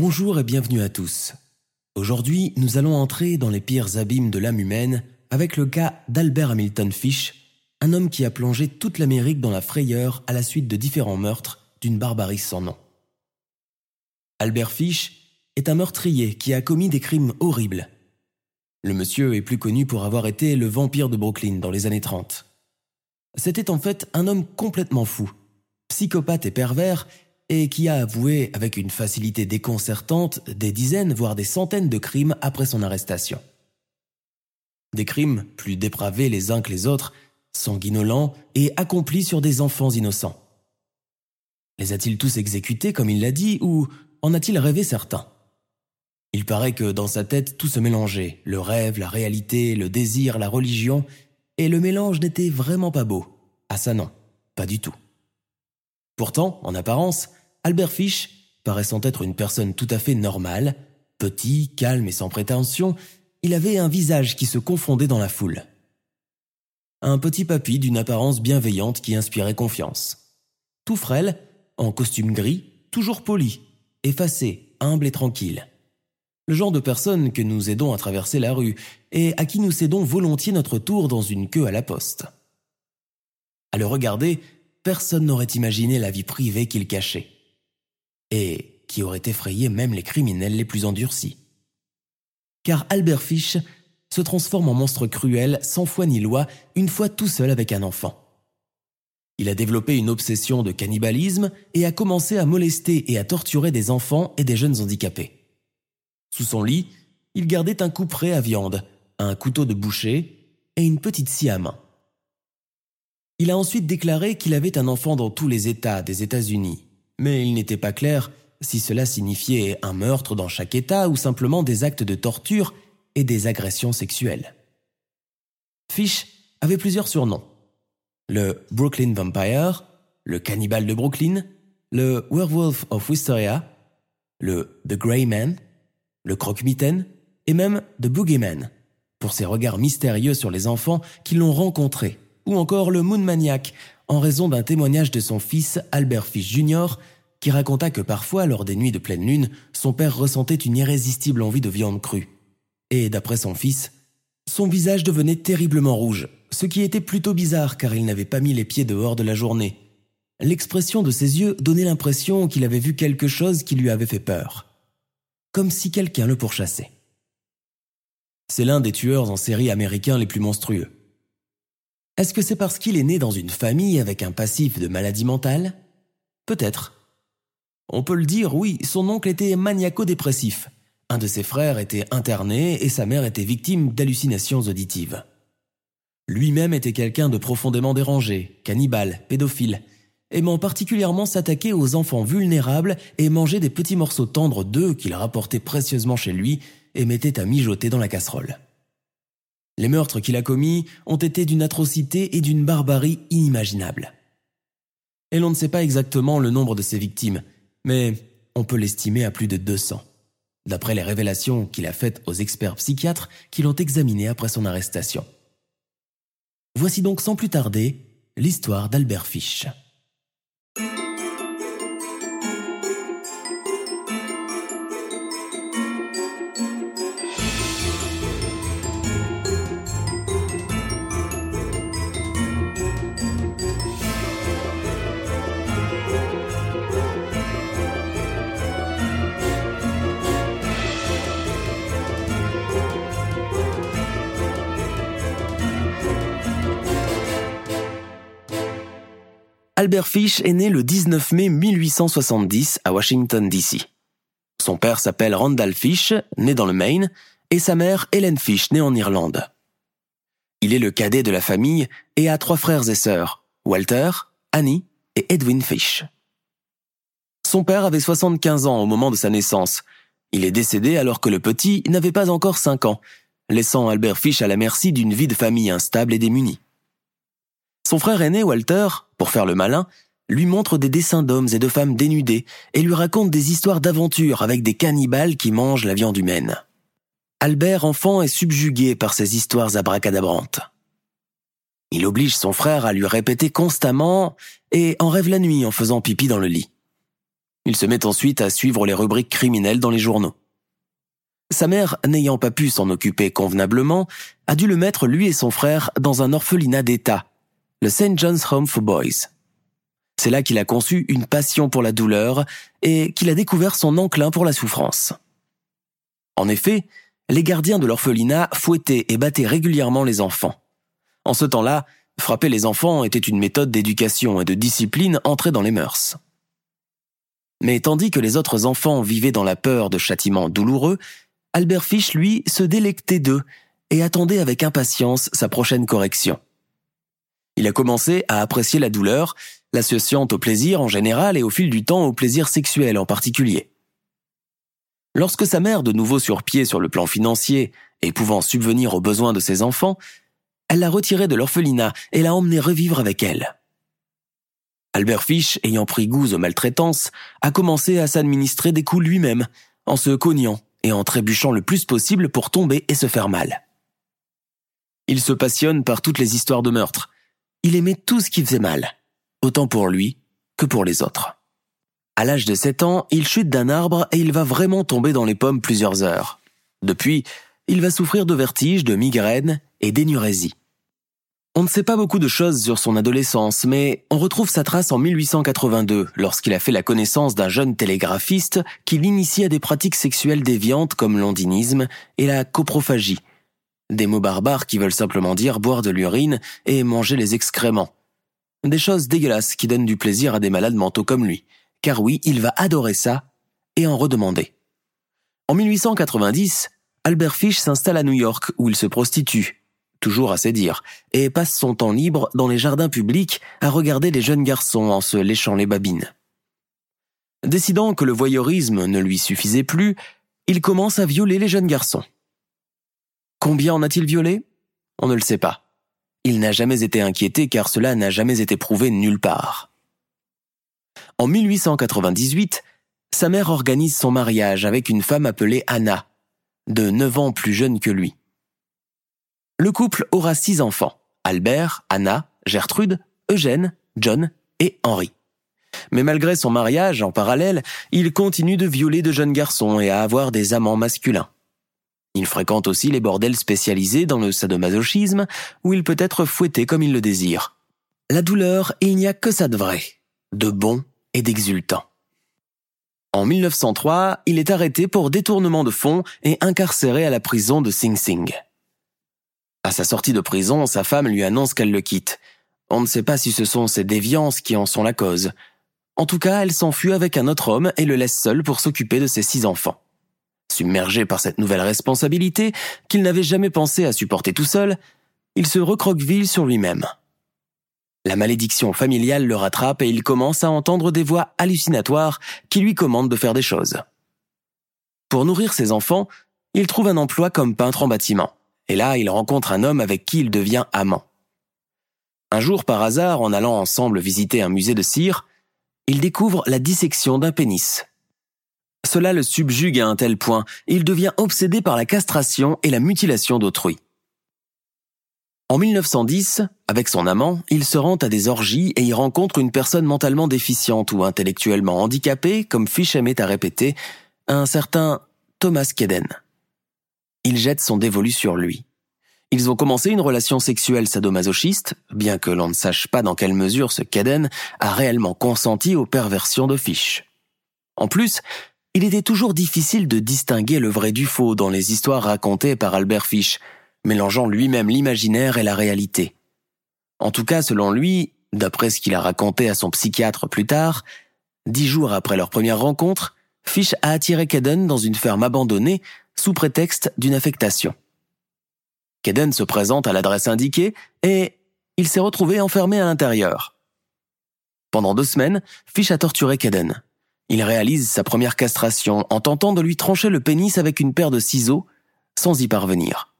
Bonjour et bienvenue à tous. Aujourd'hui, nous allons entrer dans les pires abîmes de l'âme humaine avec le cas d'Albert Hamilton Fish, un homme qui a plongé toute l'Amérique dans la frayeur à la suite de différents meurtres d'une barbarie sans nom. Albert Fish est un meurtrier qui a commis des crimes horribles. Le monsieur est plus connu pour avoir été le vampire de Brooklyn dans les années 30. C'était en fait un homme complètement fou, psychopathe et pervers et qui a avoué avec une facilité déconcertante des dizaines voire des centaines de crimes après son arrestation. Des crimes plus dépravés les uns que les autres, sanguinolents et accomplis sur des enfants innocents. Les a-t-il tous exécutés comme il l'a dit ou en a-t-il rêvé certains? Il paraît que dans sa tête tout se mélangeait, le rêve, la réalité, le désir, la religion, et le mélange n'était vraiment pas beau. Ah ça non, pas du tout. Pourtant, en apparence, Albert Fish, paraissant être une personne tout à fait normale, petit, calme et sans prétention, il avait un visage qui se confondait dans la foule. Un petit papy d'une apparence bienveillante qui inspirait confiance. Tout frêle, en costume gris, toujours poli, effacé, humble et tranquille. Le genre de personne que nous aidons à traverser la rue et à qui nous cédons volontiers notre tour dans une queue à la poste. À le regarder, personne n'aurait imaginé la vie privée qu'il cachait et qui aurait effrayé même les criminels les plus endurcis. Car Albert Fish se transforme en monstre cruel, sans foi ni loi, une fois tout seul avec un enfant. Il a développé une obsession de cannibalisme et a commencé à molester et à torturer des enfants et des jeunes handicapés. Sous son lit, il gardait un couperet à viande, un couteau de boucher et une petite scie à main. Il a ensuite déclaré qu'il avait un enfant dans tous les États des États-Unis mais il n'était pas clair si cela signifiait un meurtre dans chaque État ou simplement des actes de torture et des agressions sexuelles. Fish avait plusieurs surnoms. Le Brooklyn Vampire, le Cannibale de Brooklyn, le Werewolf of Wisteria, le The Grey Man, le Croque-Mitaine et même The Boogeyman, pour ses regards mystérieux sur les enfants qui l'ont rencontré, ou encore le Moon Maniac, en raison d'un témoignage de son fils Albert Fish Jr., qui raconta que parfois, lors des nuits de pleine lune, son père ressentait une irrésistible envie de viande crue. Et d'après son fils, son visage devenait terriblement rouge, ce qui était plutôt bizarre car il n'avait pas mis les pieds dehors de la journée. L'expression de ses yeux donnait l'impression qu'il avait vu quelque chose qui lui avait fait peur. Comme si quelqu'un le pourchassait. C'est l'un des tueurs en série américains les plus monstrueux. Est-ce que c'est parce qu'il est né dans une famille avec un passif de maladie mentale? Peut-être. On peut le dire, oui, son oncle était maniaco-dépressif. Un de ses frères était interné et sa mère était victime d'hallucinations auditives. Lui-même était quelqu'un de profondément dérangé, cannibale, pédophile, aimant particulièrement s'attaquer aux enfants vulnérables et manger des petits morceaux tendres d'œufs qu'il rapportait précieusement chez lui et mettait à mijoter dans la casserole. Les meurtres qu'il a commis ont été d'une atrocité et d'une barbarie inimaginables. Et l'on ne sait pas exactement le nombre de ses victimes, mais on peut l'estimer à plus de 200, d'après les révélations qu'il a faites aux experts psychiatres qui l'ont examiné après son arrestation. Voici donc sans plus tarder l'histoire d'Albert Fish. Albert Fish est né le 19 mai 1870 à Washington, D.C. Son père s'appelle Randall Fish, né dans le Maine, et sa mère Helen Fish, née en Irlande. Il est le cadet de la famille et a trois frères et sœurs, Walter, Annie et Edwin Fish. Son père avait 75 ans au moment de sa naissance. Il est décédé alors que le petit n'avait pas encore 5 ans, laissant Albert Fish à la merci d'une vie de famille instable et démunie. Son frère aîné, Walter, pour faire le malin, lui montre des dessins d'hommes et de femmes dénudés et lui raconte des histoires d'aventure avec des cannibales qui mangent la viande humaine. Albert, enfant, est subjugué par ces histoires abracadabrantes. Il oblige son frère à lui répéter constamment et en rêve la nuit en faisant pipi dans le lit. Il se met ensuite à suivre les rubriques criminelles dans les journaux. Sa mère, n'ayant pas pu s'en occuper convenablement, a dû le mettre lui et son frère dans un orphelinat d'État, le St. John's Home for Boys. C'est là qu'il a conçu une passion pour la douleur et qu'il a découvert son enclin pour la souffrance. En effet, les gardiens de l'orphelinat fouettaient et battaient régulièrement les enfants. En ce temps-là, frapper les enfants était une méthode d'éducation et de discipline entrée dans les mœurs. Mais tandis que les autres enfants vivaient dans la peur de châtiments douloureux, Albert Fish, lui, se délectait d'eux et attendait avec impatience sa prochaine correction. Il a commencé à apprécier la douleur, l'associant au plaisir en général et au fil du temps au plaisir sexuel en particulier. Lorsque sa mère, de nouveau sur pied sur le plan financier et pouvant subvenir aux besoins de ses enfants, elle l'a retiré de l'orphelinat et l'a emmené revivre avec elle. Albert Fish, ayant pris goût aux maltraitances, a commencé à s'administrer des coups lui-même, en se cognant et en trébuchant le plus possible pour tomber et se faire mal. Il se passionne par toutes les histoires de meurtre, il aimait tout ce qui faisait mal, autant pour lui que pour les autres. À l'âge de 7 ans, il chute d'un arbre et il va vraiment tomber dans les pommes plusieurs heures. Depuis, il va souffrir de vertiges, de migraines et d'énurésie. On ne sait pas beaucoup de choses sur son adolescence, mais on retrouve sa trace en 1882, lorsqu'il a fait la connaissance d'un jeune télégraphiste qui l'initie à des pratiques sexuelles déviantes comme l'ondinisme et la coprophagie, des mots barbares qui veulent simplement dire boire de l'urine et manger les excréments. Des choses dégueulasses qui donnent du plaisir à des malades mentaux comme lui. Car oui, il va adorer ça et en redemander. En 1890, Albert Fish s'installe à New York où il se prostitue, toujours à ses dires, et passe son temps libre dans les jardins publics à regarder les jeunes garçons en se léchant les babines. Décidant que le voyeurisme ne lui suffisait plus, il commence à violer les jeunes garçons. Combien en a-t-il violé? On ne le sait pas. Il n'a jamais été inquiété car cela n'a jamais été prouvé nulle part. En 1898, sa mère organise son mariage avec une femme appelée Anna, de 9 ans plus jeune que lui. Le couple aura six enfants, Albert, Anna, Gertrude, Eugène, John et Henri. Mais malgré son mariage, en parallèle, il continue de violer de jeunes garçons et à avoir des amants masculins. Il fréquente aussi les bordels spécialisés dans le sadomasochisme, où il peut être fouetté comme il le désire. La douleur, il n'y a que ça de vrai, de bon et d'exultant. En 1903, il est arrêté pour détournement de fonds et incarcéré à la prison de Sing Sing. À sa sortie de prison, sa femme lui annonce qu'elle le quitte. On ne sait pas si ce sont ses déviances qui en sont la cause. En tout cas, elle s'enfuit avec un autre homme et le laisse seul pour s'occuper de ses six enfants. Submergé par cette nouvelle responsabilité qu'il n'avait jamais pensé à supporter tout seul, il se recroqueville sur lui-même. La malédiction familiale le rattrape et il commence à entendre des voix hallucinatoires qui lui commandent de faire des choses. Pour nourrir ses enfants, il trouve un emploi comme peintre en bâtiment. Et là, il rencontre un homme avec qui il devient amant. Un jour, par hasard, en allant ensemble visiter un musée de cire, il découvre la dissection d'un pénis. Cela le subjugue à un tel point, il devient obsédé par la castration et la mutilation d'autrui. En 1910, avec son amant, il se rend à des orgies et y rencontre une personne mentalement déficiente ou intellectuellement handicapée, comme Fish aimait à répéter, un certain Thomas Keden. Il jette son dévolu sur lui. Ils ont commencé une relation sexuelle sadomasochiste, bien que l'on ne sache pas dans quelle mesure ce Keden a réellement consenti aux perversions de Fish. En plus, il était toujours difficile de distinguer le vrai du faux dans les histoires racontées par Albert Fish, mélangeant lui-même l'imaginaire et la réalité. En tout cas, selon lui, d'après ce qu'il a raconté à son psychiatre plus tard, dix jours après leur première rencontre, Fish a attiré Kaden dans une ferme abandonnée sous prétexte d'une affectation. Kaden se présente à l'adresse indiquée et il s'est retrouvé enfermé à l'intérieur. Pendant deux semaines, Fish a torturé Kaden. Il réalise sa première castration en tentant de lui trancher le pénis avec une paire de ciseaux, sans y parvenir.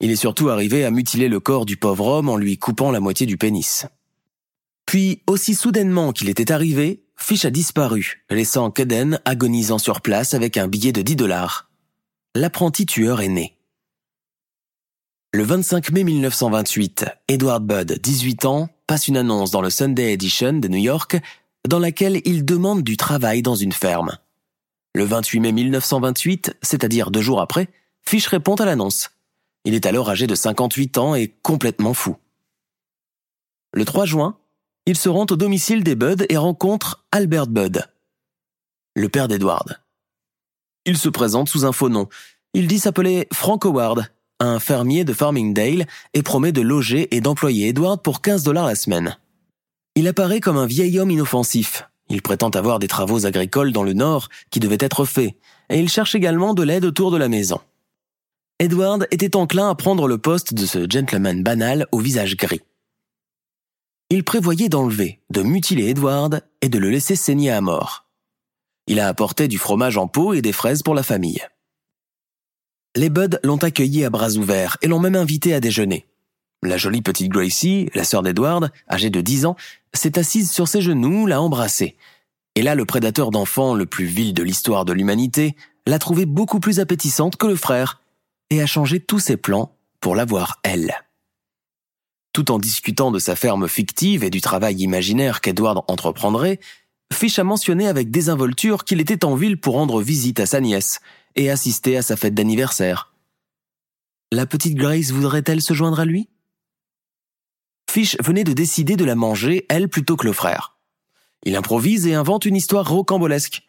Il est surtout arrivé à mutiler le corps du pauvre homme en lui coupant la moitié du pénis. Puis, aussi soudainement qu'il était arrivé, Fish a disparu, laissant Kaden agonisant sur place avec un billet de 10 dollars. L'apprenti tueur est né. Le 25 mai 1928, Edward Budd, 18 ans, passe une annonce dans le Sunday Edition de New York dans laquelle il demande du travail dans une ferme. Le 28 mai 1928, c'est-à-dire deux jours après, Fish répond à l'annonce. Il est alors âgé de 58 ans et complètement fou. Le 3 juin, il se rend au domicile des Budd et rencontre Albert Budd, le père d'Edward. Il se présente sous un faux nom. Il dit s'appeler Frank Howard, un fermier de Farmingdale, et promet de loger et d'employer Edward pour 15 dollars la semaine. Il apparaît comme un vieil homme inoffensif. Il prétend avoir des travaux agricoles dans le nord qui devaient être faits, et il cherche également de l'aide autour de la maison. Edward était enclin à prendre le poste de ce gentleman banal au visage gris. Il prévoyait d'enlever, de mutiler Edward et de le laisser saigner à mort. Il a apporté du fromage en pot et des fraises pour la famille. Les Buds l'ont accueilli à bras ouverts et l'ont même invité à déjeuner. La jolie petite Gracie, la sœur d'Edward, âgée de 10 ans, s'est assise sur ses genoux, l'a embrassée. Et là, le prédateur d'enfants le plus vil de l'histoire de l'humanité l'a trouvée beaucoup plus appétissante que le frère et a changé tous ses plans pour l'avoir elle. Tout en discutant de sa ferme fictive et du travail imaginaire qu'Edward entreprendrait, Fish a mentionné avec désinvolture qu'il était en ville pour rendre visite à sa nièce et assister à sa fête d'anniversaire. La petite Grace voudrait-elle se joindre à lui? Fish venait de décider de la manger, elle plutôt que le frère. Il improvise et invente une histoire rocambolesque.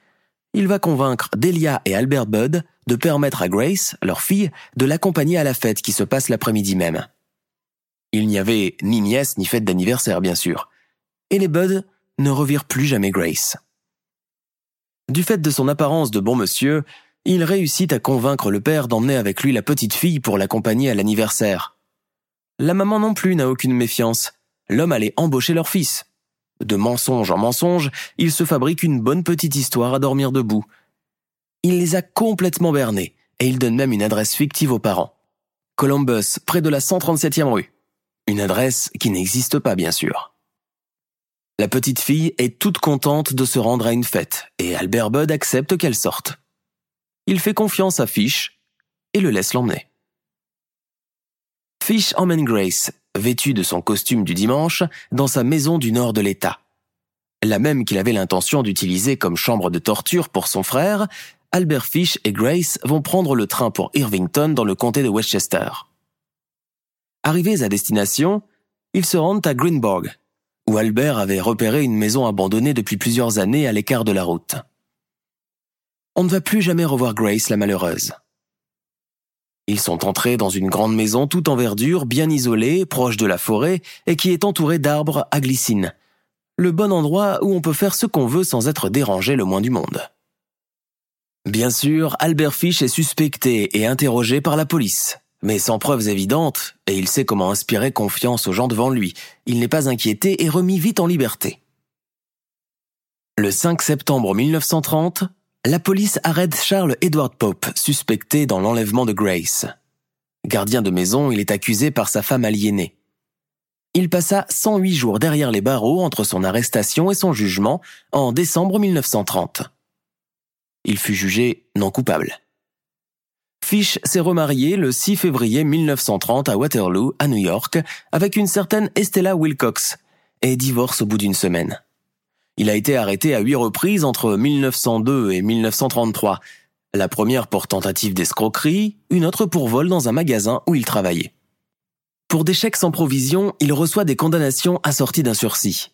Il va convaincre Delia et Albert Budd de permettre à Grace, leur fille, de l'accompagner à la fête qui se passe l'après-midi même. Il n'y avait ni nièce ni fête d'anniversaire, bien sûr. Et les Buds ne revirent plus jamais Grace. Du fait de son apparence de bon monsieur, il réussit à convaincre le père d'emmener avec lui la petite fille pour l'accompagner à l'anniversaire. La maman non plus n'a aucune méfiance. L'homme allait embaucher leur fils. De mensonge en mensonge, il se fabrique une bonne petite histoire à dormir debout. Il les a complètement bernés, et il donne même une adresse fictive aux parents. Columbus, près de la 137e rue. Une adresse qui n'existe pas, bien sûr. La petite fille est toute contente de se rendre à une fête, et Albert Budd accepte qu'elle sorte. Il fait confiance à Fish et le laisse l'emmener. Fish emmène Grace, vêtue de son costume du dimanche, dans sa maison du nord de l'État. La même qu'il avait l'intention d'utiliser comme chambre de torture pour son frère, Albert Fish et Grace vont prendre le train pour Irvington dans le comté de Westchester. Arrivés à destination, ils se rendent à Greenborg, où Albert avait repéré une maison abandonnée depuis plusieurs années à l'écart de la route. On ne va plus jamais revoir Grace la malheureuse. Ils sont entrés dans une grande maison toute en verdure, bien isolée, proche de la forêt, et qui est entourée d'arbres à glycine. Le bon endroit où on peut faire ce qu'on veut sans être dérangé le moins du monde. Bien sûr, Albert Fish est suspecté et interrogé par la police. Mais sans preuves évidentes, et il sait comment inspirer confiance aux gens devant lui, il n'est pas inquiété et remis vite en liberté. Le 5 septembre 1930, la police arrête Charles Edward Pope, suspecté dans l'enlèvement de Grace. Gardien de maison, il est accusé par sa femme aliénée. Il passa 108 jours derrière les barreaux entre son arrestation et son jugement en décembre 1930. Il fut jugé non coupable. Fish s'est remarié le 6 février 1930 à Waterloo, à New York, avec une certaine Estella Wilcox, et divorce au bout d'une semaine. Il a été arrêté à huit reprises entre 1902 et 1933, la première pour tentative d'escroquerie, une autre pour vol dans un magasin où il travaillait. Pour des chèques sans provision, il reçoit des condamnations assorties d'un sursis.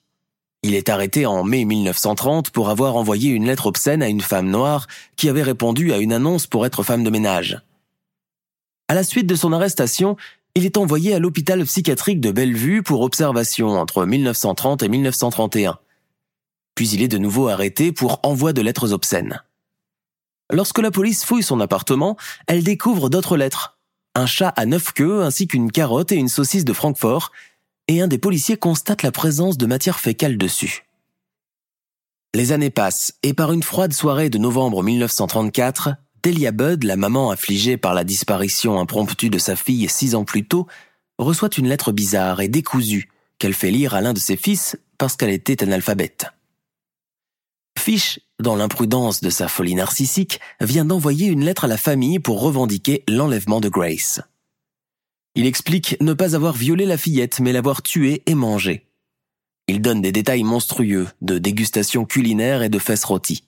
Il est arrêté en mai 1930 pour avoir envoyé une lettre obscène à une femme noire qui avait répondu à une annonce pour être femme de ménage. À la suite de son arrestation, il est envoyé à l'hôpital psychiatrique de Bellevue pour observation entre 1930 et 1931. Puis il est de nouveau arrêté pour envoi de lettres obscènes. Lorsque la police fouille son appartement, elle découvre d'autres lettres. Un chat à neuf queues ainsi qu'une carotte et une saucisse de Francfort, et un des policiers constate la présence de matière fécale dessus. Les années passent, et par une froide soirée de novembre 1934, Delia Budd, la maman affligée par la disparition impromptue de sa fille six ans plus tôt, reçoit une lettre bizarre et décousue qu'elle fait lire à l'un de ses fils parce qu'elle était analphabète. Fish, dans l'imprudence de sa folie narcissique, vient d'envoyer une lettre à la famille pour revendiquer l'enlèvement de Grace. Il explique ne pas avoir violé la fillette mais l'avoir tuée et mangée. Il donne des détails monstrueux de dégustation culinaire et de fesses rôties.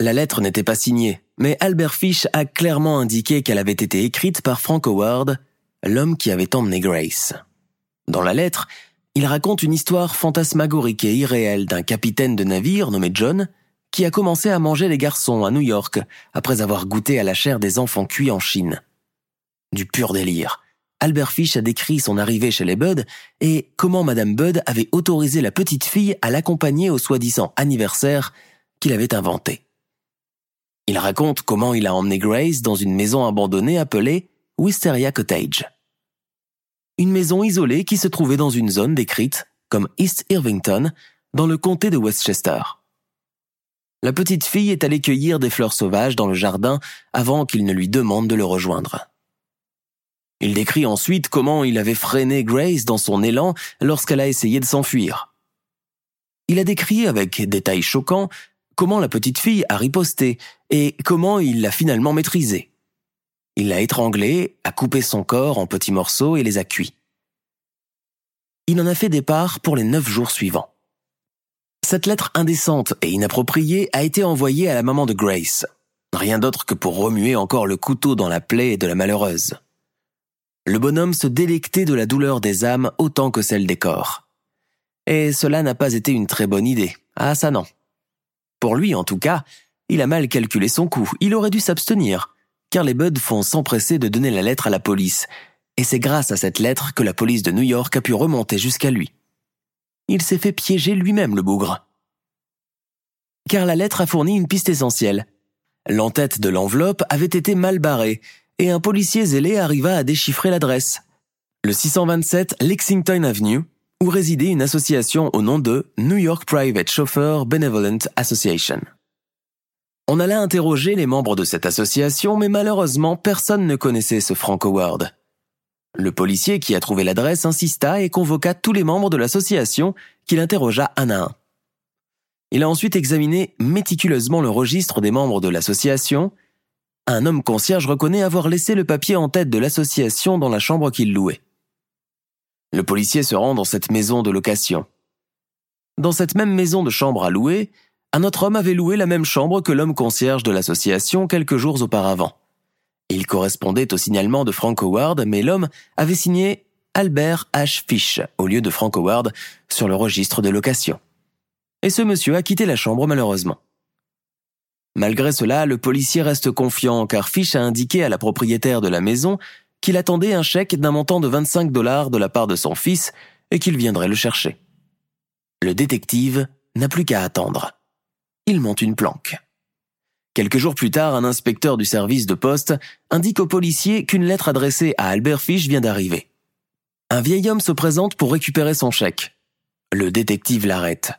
La lettre n'était pas signée, mais Albert Fish a clairement indiqué qu'elle avait été écrite par Frank Howard, l'homme qui avait emmené Grace. Dans la lettre, il raconte une histoire fantasmagorique et irréelle d'un capitaine de navire nommé John, qui a commencé à manger les garçons à New York après avoir goûté à la chair des enfants cuits en Chine. Du pur délire. Albert Fish a décrit son arrivée chez les Budd et comment Madame Budd avait autorisé la petite fille à l'accompagner au soi-disant anniversaire qu'il avait inventé. Il raconte comment il a emmené Grace dans une maison abandonnée appelée Wisteria Cottage. Une maison isolée qui se trouvait dans une zone décrite comme East Irvington, dans le comté de Westchester. La petite fille est allée cueillir des fleurs sauvages dans le jardin avant qu'il ne lui demande de le rejoindre. Il décrit ensuite comment il avait freiné Grace dans son élan lorsqu'elle a essayé de s'enfuir. Il a décrit avec détails choquants comment la petite fille a riposté et comment il l'a finalement maîtrisée. Il l'a étranglée, a coupé son corps en petits morceaux et les a cuits. Il en a fait départ pour les neuf jours suivants. Cette lettre indécente et inappropriée a été envoyée à la maman de Grace. Rien d'autre que pour remuer encore le couteau dans la plaie de la malheureuse. Le bonhomme se délectait de la douleur des âmes autant que celle des corps. Et cela n'a pas été une très bonne idée. Ah ça non. Pour lui, en tout cas, il a mal calculé son coup, il aurait dû s'abstenir, car les Buds font s'empresser de donner la lettre à la police, et c'est grâce à cette lettre que la police de New York a pu remonter jusqu'à lui. Il s'est fait piéger lui-même le bougre. Car la lettre a fourni une piste essentielle. L'entête de l'enveloppe avait été mal barrée, et un policier zélé arriva à déchiffrer l'adresse. Le 627 Lexington Avenue, où résidait une association au nom de New York Private Chauffeur Benevolent Association. On allait interroger les membres de cette association, mais malheureusement personne ne connaissait ce Frank Howard. Le policier qui a trouvé l'adresse insista et convoqua tous les membres de l'association qu'il interrogea un à un. Il a ensuite examiné méticuleusement le registre des membres de l'association. Un homme concierge reconnaît avoir laissé le papier en tête de l'association dans la chambre qu'il louait. Le policier se rend dans cette maison de location. Dans cette même maison de chambre à louer, un autre homme avait loué la même chambre que l'homme concierge de l'association quelques jours auparavant. Il correspondait au signalement de Frank Howard, mais l'homme avait signé Albert H. Fish au lieu de Frank Howard sur le registre de location. Et ce monsieur a quitté la chambre malheureusement. Malgré cela, le policier reste confiant car Fish a indiqué à la propriétaire de la maison qu'il attendait un chèque d'un montant de 25 dollars de la part de son fils et qu'il viendrait le chercher. Le détective n'a plus qu'à attendre. Il monte une planque. Quelques jours plus tard, un inspecteur du service de poste indique au policier qu'une lettre adressée à Albert Fish vient d'arriver. Un vieil homme se présente pour récupérer son chèque. Le détective l'arrête.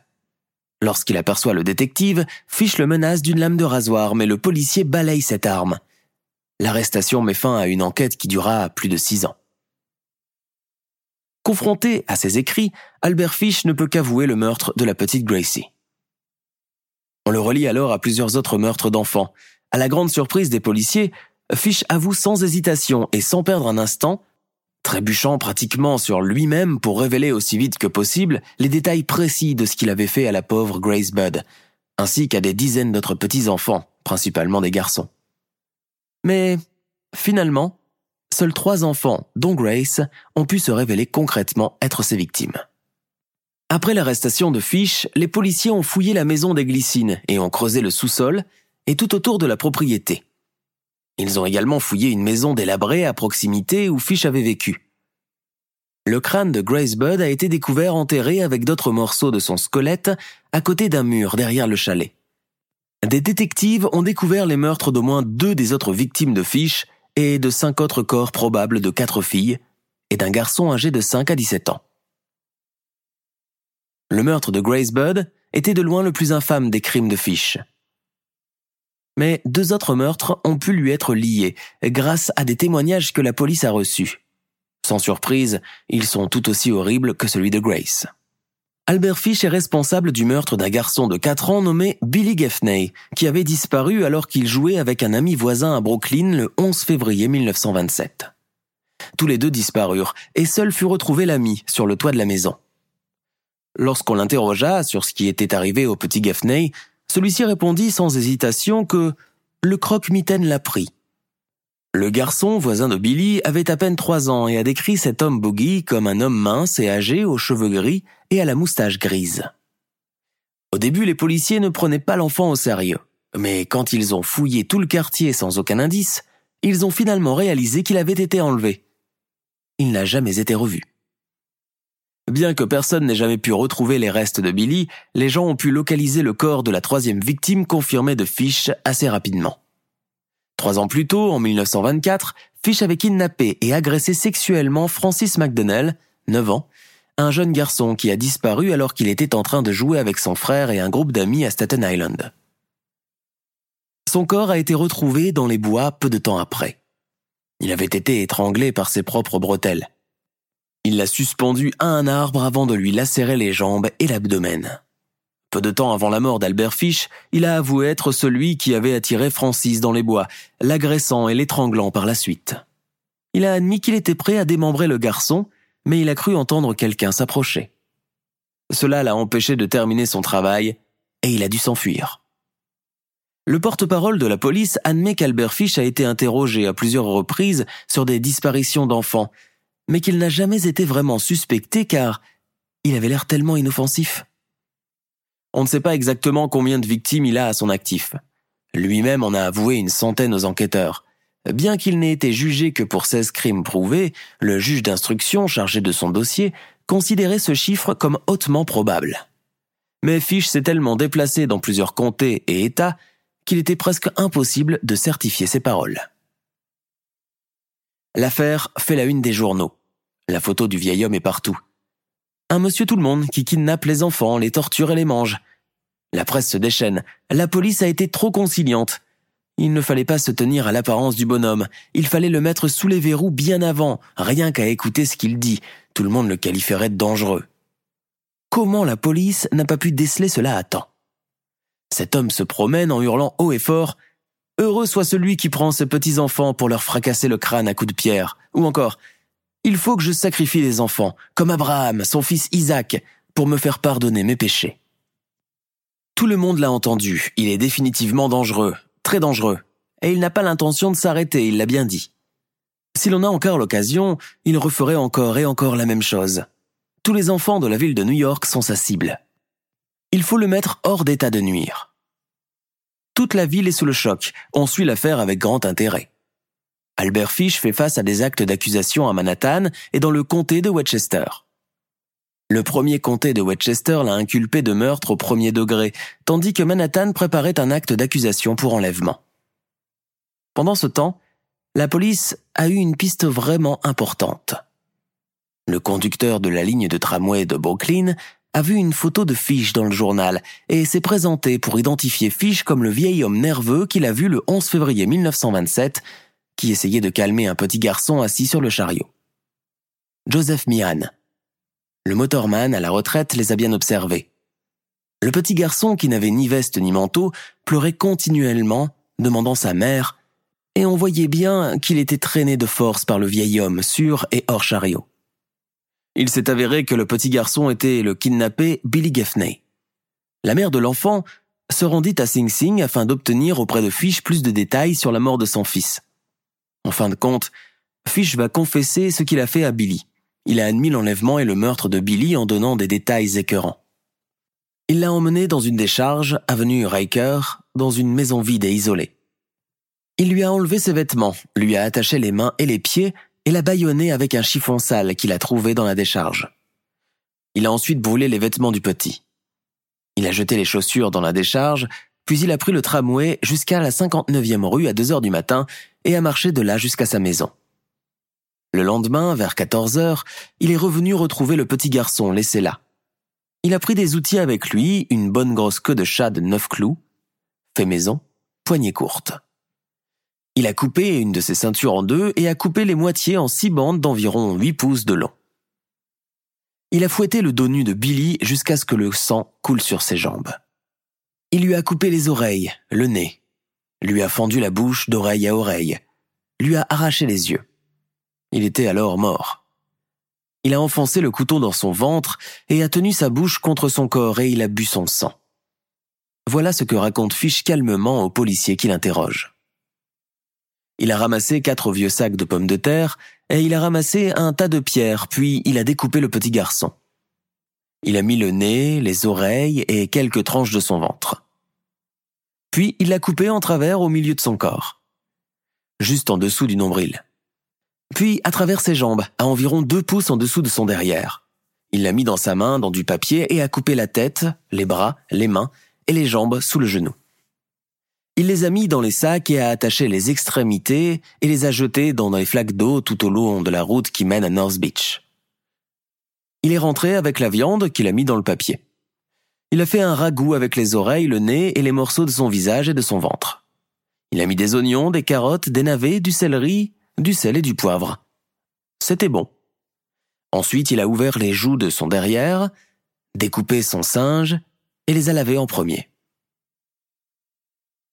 Lorsqu'il aperçoit le détective, Fish le menace d'une lame de rasoir, mais le policier balaye cette arme. L'arrestation met fin à une enquête qui dura plus de six ans. Confronté à ses écrits, Albert Fish ne peut qu'avouer le meurtre de la petite Gracie. On le relie alors à plusieurs autres meurtres d'enfants. À la grande surprise des policiers, Fish avoue sans hésitation et sans perdre un instant, trébuchant pratiquement sur lui-même pour révéler aussi vite que possible les détails précis de ce qu'il avait fait à la pauvre Grace Budd, ainsi qu'à des dizaines d'autres petits-enfants, principalement des garçons. Mais finalement, seuls trois enfants, dont Grace, ont pu se révéler concrètement être ses victimes. Après l'arrestation de Fish, les policiers ont fouillé la maison des Glycines et ont creusé le sous-sol et tout autour de la propriété. Ils ont également fouillé une maison délabrée à proximité où Fish avait vécu. Le crâne de Grace Budd a été découvert enterré avec d'autres morceaux de son squelette à côté d'un mur derrière le chalet. Des détectives ont découvert les meurtres d'au moins deux des autres victimes de Fish et de cinq autres corps probables de quatre filles et d'un garçon âgé de 5 à 17 ans. Le meurtre de Grace Budd était de loin le plus infâme des crimes de Fish. Mais deux autres meurtres ont pu lui être liés grâce à des témoignages que la police a reçus. Sans surprise, ils sont tout aussi horribles que celui de Grace. Albert Fish est responsable du meurtre d'un garçon de 4 ans nommé Billy Gaffney, qui avait disparu alors qu'il jouait avec un ami voisin à Brooklyn le 11 février 1927. Tous les deux disparurent, et seul fut retrouvé l'ami sur le toit de la maison. Lorsqu'on l'interrogea sur ce qui était arrivé au petit Gaffney, celui-ci répondit sans hésitation que le croque-mitaine l'a pris. Le garçon, voisin de Billy, avait à peine trois ans et a décrit cet homme boogie comme un homme mince et âgé aux cheveux gris et à la moustache grise. Au début, les policiers ne prenaient pas l'enfant au sérieux, mais quand ils ont fouillé tout le quartier sans aucun indice, ils ont finalement réalisé qu'il avait été enlevé. Il n'a jamais été revu. Bien que personne n'ait jamais pu retrouver les restes de Billy, les gens ont pu localiser le corps de la troisième victime confirmée de Fish assez rapidement. Trois ans plus tôt, en 1924, Fish avait kidnappé et agressé sexuellement Francis McDonnell, 9 ans, un jeune garçon qui a disparu alors qu'il était en train de jouer avec son frère et un groupe d'amis à Staten Island. Son corps a été retrouvé dans les bois peu de temps après. Il avait été étranglé par ses propres bretelles. Il l'a suspendu à un arbre avant de lui lacérer les jambes et l'abdomen. Peu de temps avant la mort d'Albert Fish, il a avoué être celui qui avait attiré Francis dans les bois, l'agressant et l'étranglant par la suite. Il a admis qu'il était prêt à démembrer le garçon, mais il a cru entendre quelqu'un s'approcher. Cela l'a empêché de terminer son travail, et il a dû s'enfuir. Le porte-parole de la police admet qu'Albert Fish a été interrogé à plusieurs reprises sur des disparitions d'enfants, mais qu'il n'a jamais été vraiment suspecté car il avait l'air tellement inoffensif. On ne sait pas exactement combien de victimes il a à son actif. Lui-même en a avoué une centaine aux enquêteurs. Bien qu'il n'ait été jugé que pour 16 crimes prouvés, le juge d'instruction chargé de son dossier considérait ce chiffre comme hautement probable. Mais Fish s'est tellement déplacé dans plusieurs comtés et États qu'il était presque impossible de certifier ses paroles. L'affaire fait la une des journaux. La photo du vieil homme est partout. Un monsieur tout le monde qui kidnappe les enfants, les torture et les mange. La presse se déchaîne. La police a été trop conciliante. Il ne fallait pas se tenir à l'apparence du bonhomme. Il fallait le mettre sous les verrous bien avant, rien qu'à écouter ce qu'il dit. Tout le monde le qualifierait de dangereux. Comment la police n'a pas pu déceler cela à temps? Cet homme se promène en hurlant haut et fort Heureux soit celui qui prend ses petits-enfants pour leur fracasser le crâne à coups de pierre. Ou encore, il faut que je sacrifie les enfants, comme Abraham, son fils Isaac, pour me faire pardonner mes péchés. Tout le monde l'a entendu, il est définitivement dangereux, très dangereux, et il n'a pas l'intention de s'arrêter, il l'a bien dit. Si l'on a encore l'occasion, il referait encore et encore la même chose. Tous les enfants de la ville de New York sont sa cible. Il faut le mettre hors d'état de nuire. Toute la ville est sous le choc. On suit l'affaire avec grand intérêt. Albert Fish fait face à des actes d'accusation à Manhattan et dans le comté de Westchester. Le premier comté de Westchester l'a inculpé de meurtre au premier degré, tandis que Manhattan préparait un acte d'accusation pour enlèvement. Pendant ce temps, la police a eu une piste vraiment importante. Le conducteur de la ligne de tramway de Brooklyn a vu une photo de Fish dans le journal et s'est présenté pour identifier Fish comme le vieil homme nerveux qu'il a vu le 11 février 1927 qui essayait de calmer un petit garçon assis sur le chariot. Joseph Mihan. Le motorman à la retraite les a bien observés. Le petit garçon qui n'avait ni veste ni manteau pleurait continuellement, demandant sa mère, et on voyait bien qu'il était traîné de force par le vieil homme sur et hors chariot. Il s'est avéré que le petit garçon était le kidnappé Billy Gaffney. La mère de l'enfant se rendit à Sing Sing afin d'obtenir auprès de Fish plus de détails sur la mort de son fils. En fin de compte, Fish va confesser ce qu'il a fait à Billy. Il a admis l'enlèvement et le meurtre de Billy en donnant des détails écœurants. Il l'a emmené dans une décharge, avenue Riker, dans une maison vide et isolée. Il lui a enlevé ses vêtements, lui a attaché les mains et les pieds et l'a bâillonné avec un chiffon sale qu'il a trouvé dans la décharge. Il a ensuite brûlé les vêtements du petit. Il a jeté les chaussures dans la décharge, puis il a pris le tramway jusqu'à la 59e rue à 2 heures du matin et a marché de là jusqu'à sa maison. Le lendemain, vers 14 heures, il est revenu retrouver le petit garçon laissé là. Il a pris des outils avec lui, une bonne grosse queue de chat de neuf clous, fait maison, poignée courte. Il a coupé une de ses ceintures en deux et a coupé les moitiés en six bandes d'environ 8 pouces de long. Il a fouetté le dos nu de Billy jusqu'à ce que le sang coule sur ses jambes. Il lui a coupé les oreilles, le nez, lui a fendu la bouche d'oreille à oreille, lui a arraché les yeux. Il était alors mort. Il a enfoncé le couteau dans son ventre et a tenu sa bouche contre son corps et il a bu son sang. Voilà ce que raconte Fish calmement au policier qui l'interroge. Il a ramassé quatre vieux sacs de pommes de terre et il a ramassé un tas de pierres, puis il a découpé le petit garçon. Il a mis le nez, les oreilles et quelques tranches de son ventre. Puis il l'a coupé en travers au milieu de son corps, juste en dessous du nombril. Puis à travers ses jambes, à environ deux pouces en dessous de son derrière. Il l'a mis dans sa main, dans du papier, et a coupé la tête, les bras, les mains et les jambes sous le genou. Il les a mis dans les sacs et a attaché les extrémités et les a jetés dans les flaques d'eau tout au long de la route qui mène à North Beach. Il est rentré avec la viande qu'il a mis dans le papier. Il a fait un ragoût avec les oreilles, le nez et les morceaux de son visage et de son ventre. Il a mis des oignons, des carottes, des navets, du céleri, du sel et du poivre. C'était bon. Ensuite, il a ouvert les joues de son derrière, découpé son singe et les a lavés en premier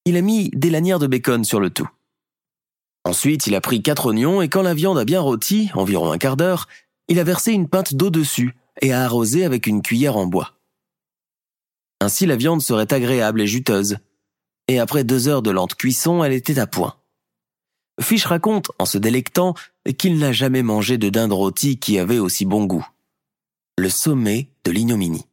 il a mis des lanières de bacon sur le tout. Ensuite, il a pris quatre oignons et quand la viande a bien rôti, environ un quart d'heure, il a versé une pinte d'eau dessus et a arrosé avec une cuillère en bois. Ainsi la viande serait agréable et juteuse. Et après deux heures de lente cuisson, elle était à point. Fish raconte, en se délectant, qu'il n'a jamais mangé de dinde rôtie qui avait aussi bon goût. Le sommet de l'ignominie.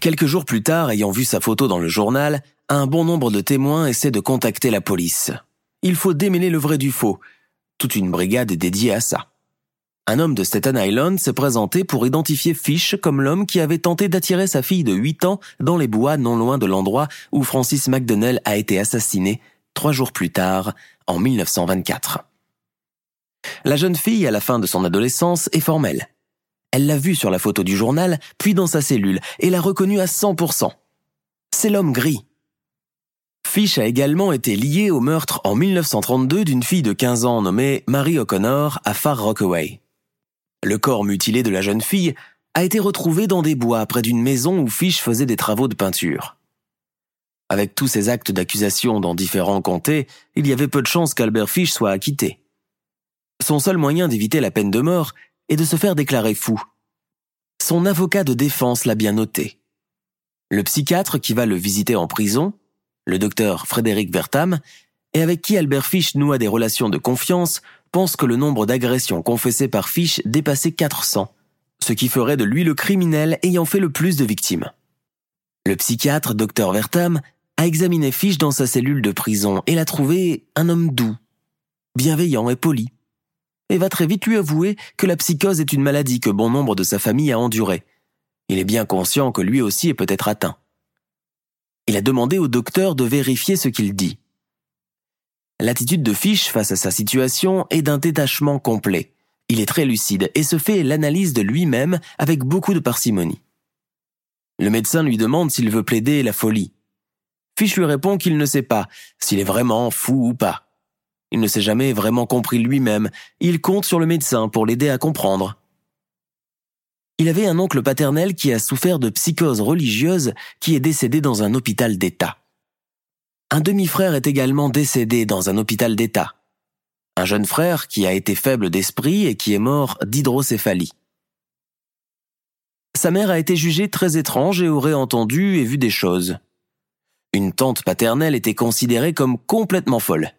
Quelques jours plus tard, ayant vu sa photo dans le journal, un bon nombre de témoins essaient de contacter la police. Il faut démêler le vrai du faux. Toute une brigade est dédiée à ça. Un homme de Staten Island s'est présenté pour identifier Fish comme l'homme qui avait tenté d'attirer sa fille de 8 ans dans les bois non loin de l'endroit où Francis McDonnell a été assassiné trois jours plus tard, en 1924. La jeune fille, à la fin de son adolescence, est formelle. Elle l'a vu sur la photo du journal, puis dans sa cellule, et l'a reconnu à 100%. C'est l'homme gris, Fish a également été lié au meurtre en 1932 d'une fille de 15 ans nommée Mary O'Connor à Far Rockaway. Le corps mutilé de la jeune fille a été retrouvé dans des bois près d'une maison où Fish faisait des travaux de peinture. Avec tous ces actes d'accusation dans différents comtés, il y avait peu de chances qu'Albert Fish soit acquitté. Son seul moyen d'éviter la peine de mort est de se faire déclarer fou. Son avocat de défense l'a bien noté. Le psychiatre qui va le visiter en prison, le docteur Frédéric Vertam, et avec qui Albert Fish noua des relations de confiance, pense que le nombre d'agressions confessées par Fish dépassait 400, ce qui ferait de lui le criminel ayant fait le plus de victimes. Le psychiatre, docteur Vertam, a examiné Fish dans sa cellule de prison et l'a trouvé un homme doux, bienveillant et poli, et va très vite lui avouer que la psychose est une maladie que bon nombre de sa famille a endurée. Il est bien conscient que lui aussi est peut-être atteint. Il a demandé au docteur de vérifier ce qu'il dit. L'attitude de Fish face à sa situation est d'un détachement complet. Il est très lucide et se fait l'analyse de lui-même avec beaucoup de parcimonie. Le médecin lui demande s'il veut plaider la folie. Fish lui répond qu'il ne sait pas s'il est vraiment fou ou pas. Il ne s'est jamais vraiment compris lui-même, il compte sur le médecin pour l'aider à comprendre. Il avait un oncle paternel qui a souffert de psychose religieuse qui est décédé dans un hôpital d'État. Un demi-frère est également décédé dans un hôpital d'État. Un jeune frère qui a été faible d'esprit et qui est mort d'hydrocéphalie. Sa mère a été jugée très étrange et aurait entendu et vu des choses. Une tante paternelle était considérée comme complètement folle.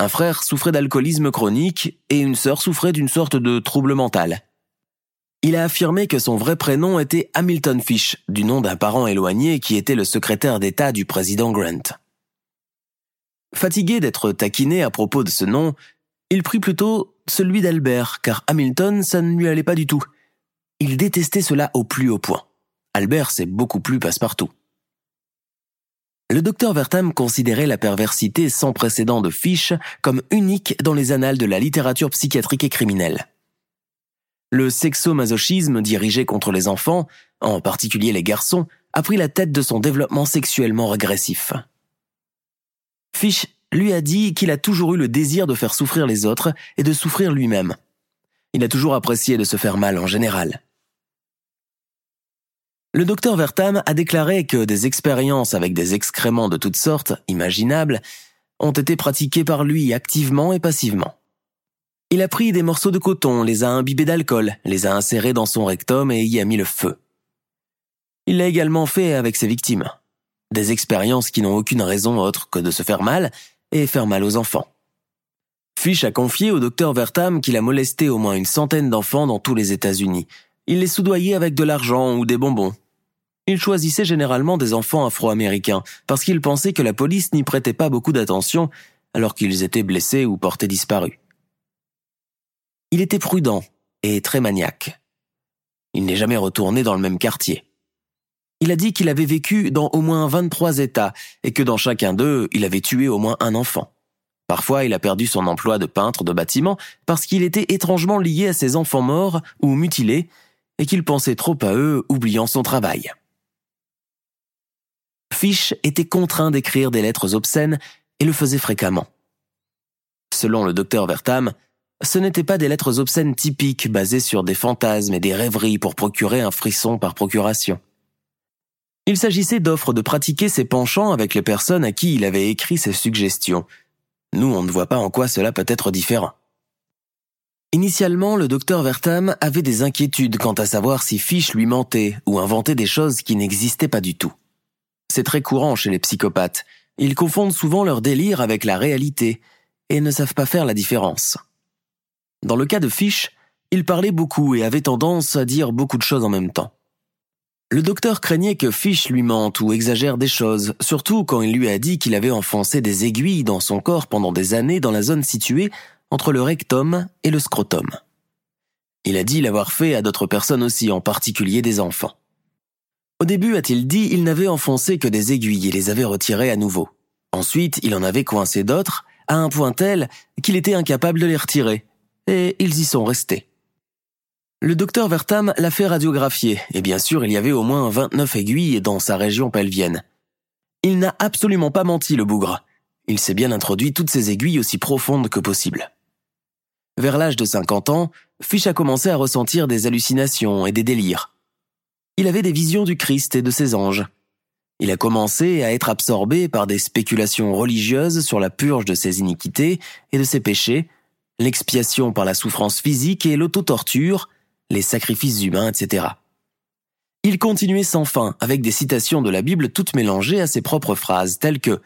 Un frère souffrait d'alcoolisme chronique et une sœur souffrait d'une sorte de trouble mental il a affirmé que son vrai prénom était Hamilton Fish, du nom d'un parent éloigné qui était le secrétaire d'État du président Grant. Fatigué d'être taquiné à propos de ce nom, il prit plutôt celui d'Albert, car Hamilton, ça ne lui allait pas du tout. Il détestait cela au plus haut point. Albert, c'est beaucoup plus passe-partout. Le docteur Vertam considérait la perversité sans précédent de Fish comme unique dans les annales de la littérature psychiatrique et criminelle. Le sexomasochisme dirigé contre les enfants, en particulier les garçons, a pris la tête de son développement sexuellement régressif. Fish lui a dit qu'il a toujours eu le désir de faire souffrir les autres et de souffrir lui-même. Il a toujours apprécié de se faire mal en général. Le docteur Vertam a déclaré que des expériences avec des excréments de toutes sortes, imaginables, ont été pratiquées par lui activement et passivement. Il a pris des morceaux de coton, les a imbibés d'alcool, les a insérés dans son rectum et y a mis le feu. Il l'a également fait avec ses victimes. Des expériences qui n'ont aucune raison autre que de se faire mal et faire mal aux enfants. Fish a confié au docteur Vertam qu'il a molesté au moins une centaine d'enfants dans tous les États-Unis. Il les soudoyait avec de l'argent ou des bonbons. Il choisissait généralement des enfants afro-américains parce qu'il pensait que la police n'y prêtait pas beaucoup d'attention alors qu'ils étaient blessés ou portés disparus. Il était prudent et très maniaque. Il n'est jamais retourné dans le même quartier. Il a dit qu'il avait vécu dans au moins 23 États et que dans chacun d'eux, il avait tué au moins un enfant. Parfois, il a perdu son emploi de peintre de bâtiment parce qu'il était étrangement lié à ses enfants morts ou mutilés et qu'il pensait trop à eux, oubliant son travail. Fish était contraint d'écrire des lettres obscènes et le faisait fréquemment. Selon le docteur Vertam, ce n'étaient pas des lettres obscènes typiques basées sur des fantasmes et des rêveries pour procurer un frisson par procuration. Il s'agissait d'offres de pratiquer ses penchants avec les personnes à qui il avait écrit ses suggestions. Nous, on ne voit pas en quoi cela peut être différent. Initialement, le docteur Vertam avait des inquiétudes quant à savoir si Fish lui mentait ou inventait des choses qui n'existaient pas du tout. C'est très courant chez les psychopathes. Ils confondent souvent leur délire avec la réalité et ne savent pas faire la différence. Dans le cas de Fish, il parlait beaucoup et avait tendance à dire beaucoup de choses en même temps. Le docteur craignait que Fish lui mente ou exagère des choses, surtout quand il lui a dit qu'il avait enfoncé des aiguilles dans son corps pendant des années dans la zone située entre le rectum et le scrotum. Il a dit l'avoir fait à d'autres personnes aussi, en particulier des enfants. Au début, a-t-il dit, il n'avait enfoncé que des aiguilles et les avait retirées à nouveau. Ensuite, il en avait coincé d'autres, à un point tel qu'il était incapable de les retirer, et ils y sont restés. Le docteur Vertam l'a fait radiographier, et bien sûr il y avait au moins 29 aiguilles dans sa région pelvienne. Il n'a absolument pas menti, le bougre. Il s'est bien introduit toutes ces aiguilles aussi profondes que possible. Vers l'âge de 50 ans, Fish a commencé à ressentir des hallucinations et des délires. Il avait des visions du Christ et de ses anges. Il a commencé à être absorbé par des spéculations religieuses sur la purge de ses iniquités et de ses péchés, l'expiation par la souffrance physique et l'autotorture, les sacrifices humains, etc. Il continuait sans fin, avec des citations de la Bible toutes mélangées à ses propres phrases, telles que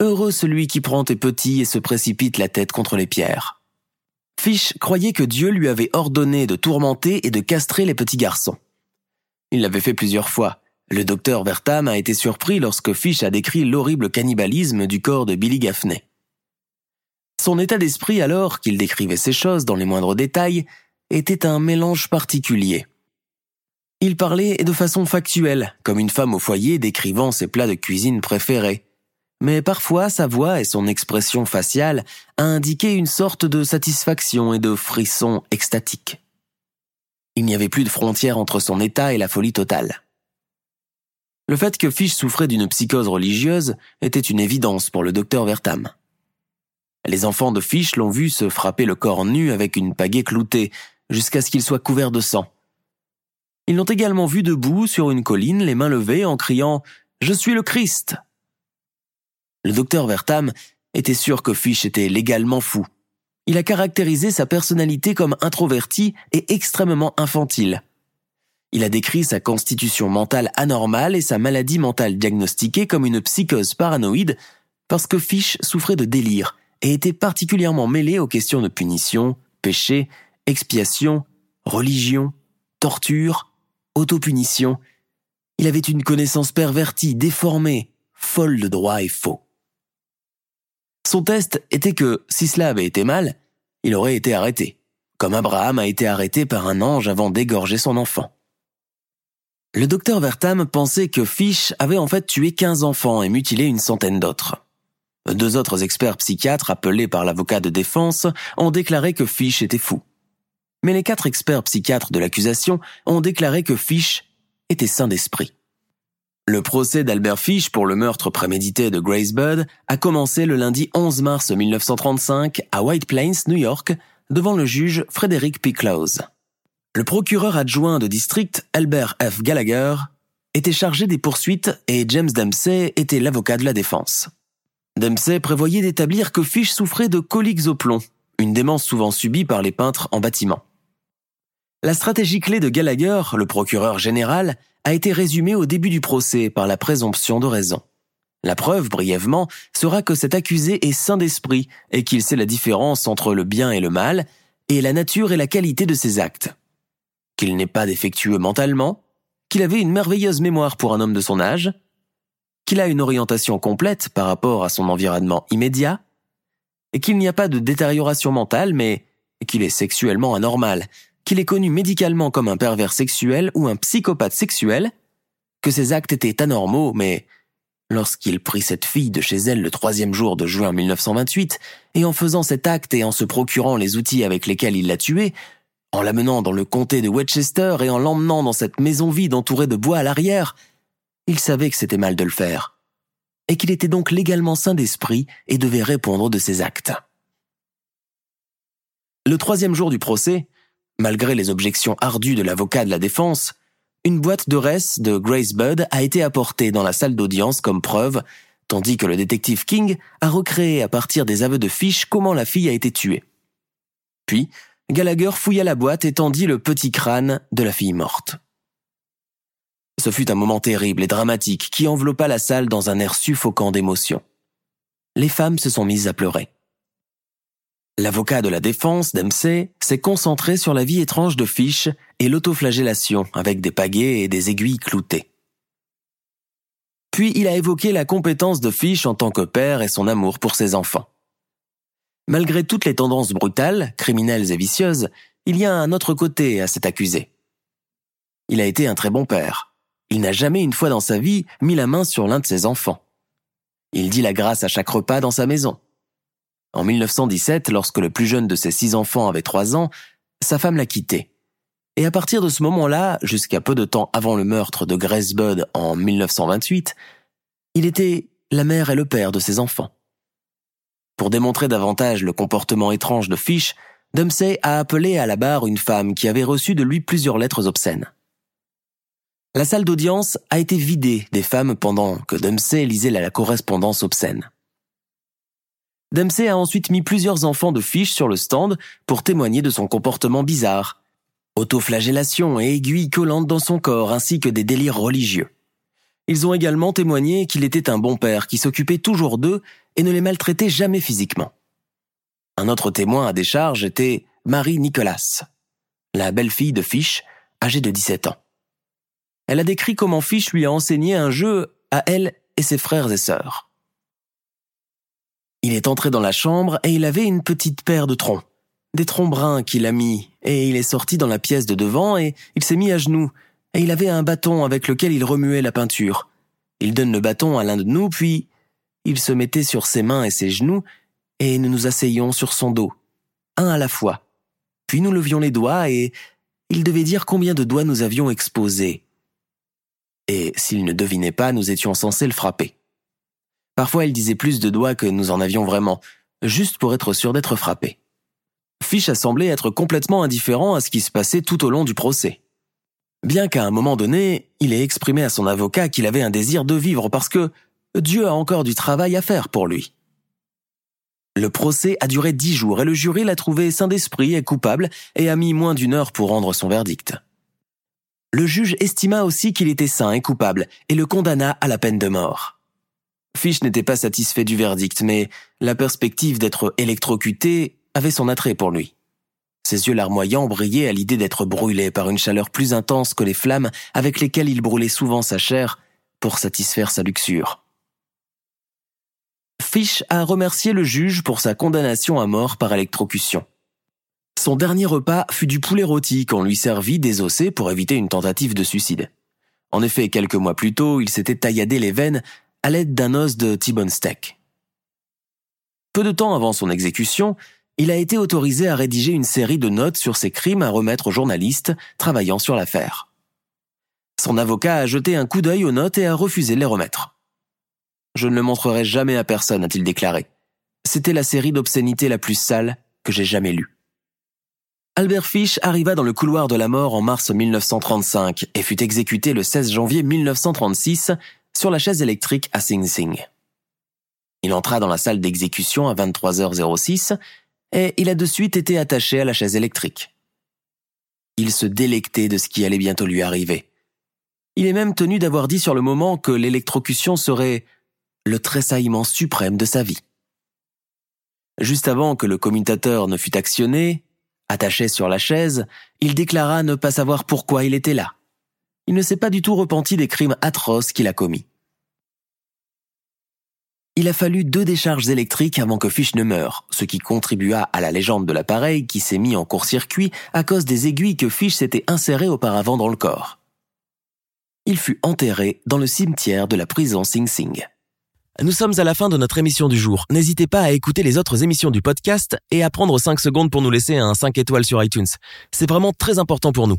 Heureux celui qui prend tes petits et se précipite la tête contre les pierres. Fish croyait que Dieu lui avait ordonné de tourmenter et de castrer les petits garçons. Il l'avait fait plusieurs fois. Le docteur Vertam a été surpris lorsque Fish a décrit l'horrible cannibalisme du corps de Billy Gaffney. Son état d'esprit alors qu'il décrivait ces choses dans les moindres détails était un mélange particulier. Il parlait de façon factuelle, comme une femme au foyer décrivant ses plats de cuisine préférés. Mais parfois sa voix et son expression faciale indiquaient une sorte de satisfaction et de frisson extatique. Il n'y avait plus de frontière entre son état et la folie totale. Le fait que Fish souffrait d'une psychose religieuse était une évidence pour le docteur Vertam. Les enfants de Fish l'ont vu se frapper le corps nu avec une pagaie cloutée, jusqu'à ce qu'il soit couvert de sang. Ils l'ont également vu debout sur une colline, les mains levées, en criant ⁇ Je suis le Christ !⁇ Le docteur Vertam était sûr que Fish était légalement fou. Il a caractérisé sa personnalité comme introvertie et extrêmement infantile. Il a décrit sa constitution mentale anormale et sa maladie mentale diagnostiquée comme une psychose paranoïde parce que Fish souffrait de délire et était particulièrement mêlé aux questions de punition, péché expiation, religion, torture, autopunition. Il avait une connaissance pervertie, déformée, folle de droit et faux. Son test était que, si cela avait été mal, il aurait été arrêté, comme Abraham a été arrêté par un ange avant d'égorger son enfant. Le docteur Vertam pensait que Fish avait en fait tué 15 enfants et mutilé une centaine d'autres. Deux autres experts psychiatres appelés par l'avocat de défense ont déclaré que Fish était fou. Mais les quatre experts psychiatres de l'accusation ont déclaré que Fish était sain d'esprit. Le procès d'Albert Fish pour le meurtre prémédité de Grace Budd a commencé le lundi 11 mars 1935 à White Plains, New York, devant le juge Frederick P. Close. Le procureur adjoint de district, Albert F. Gallagher, était chargé des poursuites et James Dempsey était l'avocat de la défense. Dempsey prévoyait d'établir que Fish souffrait de coliques au plomb, une démence souvent subie par les peintres en bâtiment. La stratégie clé de Gallagher, le procureur général, a été résumée au début du procès par la présomption de raison. La preuve, brièvement, sera que cet accusé est sain d'esprit et qu'il sait la différence entre le bien et le mal, et la nature et la qualité de ses actes. Qu'il n'est pas défectueux mentalement, qu'il avait une merveilleuse mémoire pour un homme de son âge, qu'il a une orientation complète par rapport à son environnement immédiat, et qu'il n'y a pas de détérioration mentale, mais qu'il est sexuellement anormal, qu'il est connu médicalement comme un pervers sexuel ou un psychopathe sexuel, que ses actes étaient anormaux, mais lorsqu'il prit cette fille de chez elle le troisième jour de juin 1928, et en faisant cet acte et en se procurant les outils avec lesquels il l'a tuée, en l'amenant dans le comté de Westchester et en l'emmenant dans cette maison vide entourée de bois à l'arrière, il savait que c'était mal de le faire, et qu'il était donc légalement sain d'esprit et devait répondre de ses actes. Le troisième jour du procès, Malgré les objections ardues de l'avocat de la défense, une boîte de res de Grace Budd a été apportée dans la salle d'audience comme preuve, tandis que le détective King a recréé à partir des aveux de Fish comment la fille a été tuée. Puis, Gallagher fouilla la boîte et tendit le petit crâne de la fille morte. Ce fut un moment terrible et dramatique qui enveloppa la salle dans un air suffocant d'émotion. Les femmes se sont mises à pleurer. L'avocat de la défense, Dempsey, s'est concentré sur la vie étrange de Fish et l'autoflagellation avec des pagaies et des aiguilles cloutées. Puis il a évoqué la compétence de Fish en tant que père et son amour pour ses enfants. Malgré toutes les tendances brutales, criminelles et vicieuses, il y a un autre côté à cet accusé. Il a été un très bon père. Il n'a jamais une fois dans sa vie mis la main sur l'un de ses enfants. Il dit la grâce à chaque repas dans sa maison. En 1917, lorsque le plus jeune de ses six enfants avait trois ans, sa femme l'a quitté. Et à partir de ce moment-là, jusqu'à peu de temps avant le meurtre de Grace Budd en 1928, il était la mère et le père de ses enfants. Pour démontrer davantage le comportement étrange de Fish, Dempsey a appelé à la barre une femme qui avait reçu de lui plusieurs lettres obscènes. La salle d'audience a été vidée des femmes pendant que Dempsey lisait la correspondance obscène. Dempsey a ensuite mis plusieurs enfants de Fish sur le stand pour témoigner de son comportement bizarre. Autoflagellation et aiguilles collantes dans son corps ainsi que des délires religieux. Ils ont également témoigné qu'il était un bon père qui s'occupait toujours d'eux et ne les maltraitait jamais physiquement. Un autre témoin à décharge était Marie Nicolas, la belle-fille de Fish, âgée de 17 ans. Elle a décrit comment Fish lui a enseigné un jeu à elle et ses frères et sœurs. Il est entré dans la chambre et il avait une petite paire de troncs. Des troncs bruns qu'il a mis, et il est sorti dans la pièce de devant et il s'est mis à genoux, et il avait un bâton avec lequel il remuait la peinture. Il donne le bâton à l'un de nous, puis il se mettait sur ses mains et ses genoux, et nous nous asseyions sur son dos, un à la fois. Puis nous levions les doigts et il devait dire combien de doigts nous avions exposés. Et s'il ne devinait pas, nous étions censés le frapper. Parfois, il disait plus de doigts que nous en avions vraiment, juste pour être sûr d'être frappé. Fish a semblé être complètement indifférent à ce qui se passait tout au long du procès. Bien qu'à un moment donné, il ait exprimé à son avocat qu'il avait un désir de vivre parce que Dieu a encore du travail à faire pour lui. Le procès a duré dix jours et le jury l'a trouvé sain d'esprit et coupable et a mis moins d'une heure pour rendre son verdict. Le juge estima aussi qu'il était sain et coupable et le condamna à la peine de mort. Fish n'était pas satisfait du verdict, mais la perspective d'être électrocuté avait son attrait pour lui. Ses yeux larmoyants brillaient à l'idée d'être brûlé par une chaleur plus intense que les flammes avec lesquelles il brûlait souvent sa chair pour satisfaire sa luxure. Fish a remercié le juge pour sa condamnation à mort par électrocution. Son dernier repas fut du poulet rôti qu'on lui servit désossé pour éviter une tentative de suicide. En effet, quelques mois plus tôt, il s'était tailladé les veines à l'aide d'un os de T-bone. Peu de temps avant son exécution, il a été autorisé à rédiger une série de notes sur ses crimes à remettre aux journalistes travaillant sur l'affaire. Son avocat a jeté un coup d'œil aux notes et a refusé de les remettre. Je ne le montrerai jamais à personne, a-t-il déclaré. C'était la série d'obscénités la plus sale que j'ai jamais lue. Albert Fish arriva dans le couloir de la mort en mars 1935 et fut exécuté le 16 janvier 1936 sur la chaise électrique à Sing Sing. Il entra dans la salle d'exécution à 23h06 et il a de suite été attaché à la chaise électrique. Il se délectait de ce qui allait bientôt lui arriver. Il est même tenu d'avoir dit sur le moment que l'électrocution serait le tressaillement suprême de sa vie. Juste avant que le commutateur ne fût actionné, attaché sur la chaise, il déclara ne pas savoir pourquoi il était là. Il ne s'est pas du tout repenti des crimes atroces qu'il a commis. Il a fallu deux décharges électriques avant que Fish ne meure, ce qui contribua à la légende de l'appareil qui s'est mis en court-circuit à cause des aiguilles que Fish s'était insérées auparavant dans le corps. Il fut enterré dans le cimetière de la prison Sing Sing. Nous sommes à la fin de notre émission du jour. N'hésitez pas à écouter les autres émissions du podcast et à prendre 5 secondes pour nous laisser un 5 étoiles sur iTunes. C'est vraiment très important pour nous.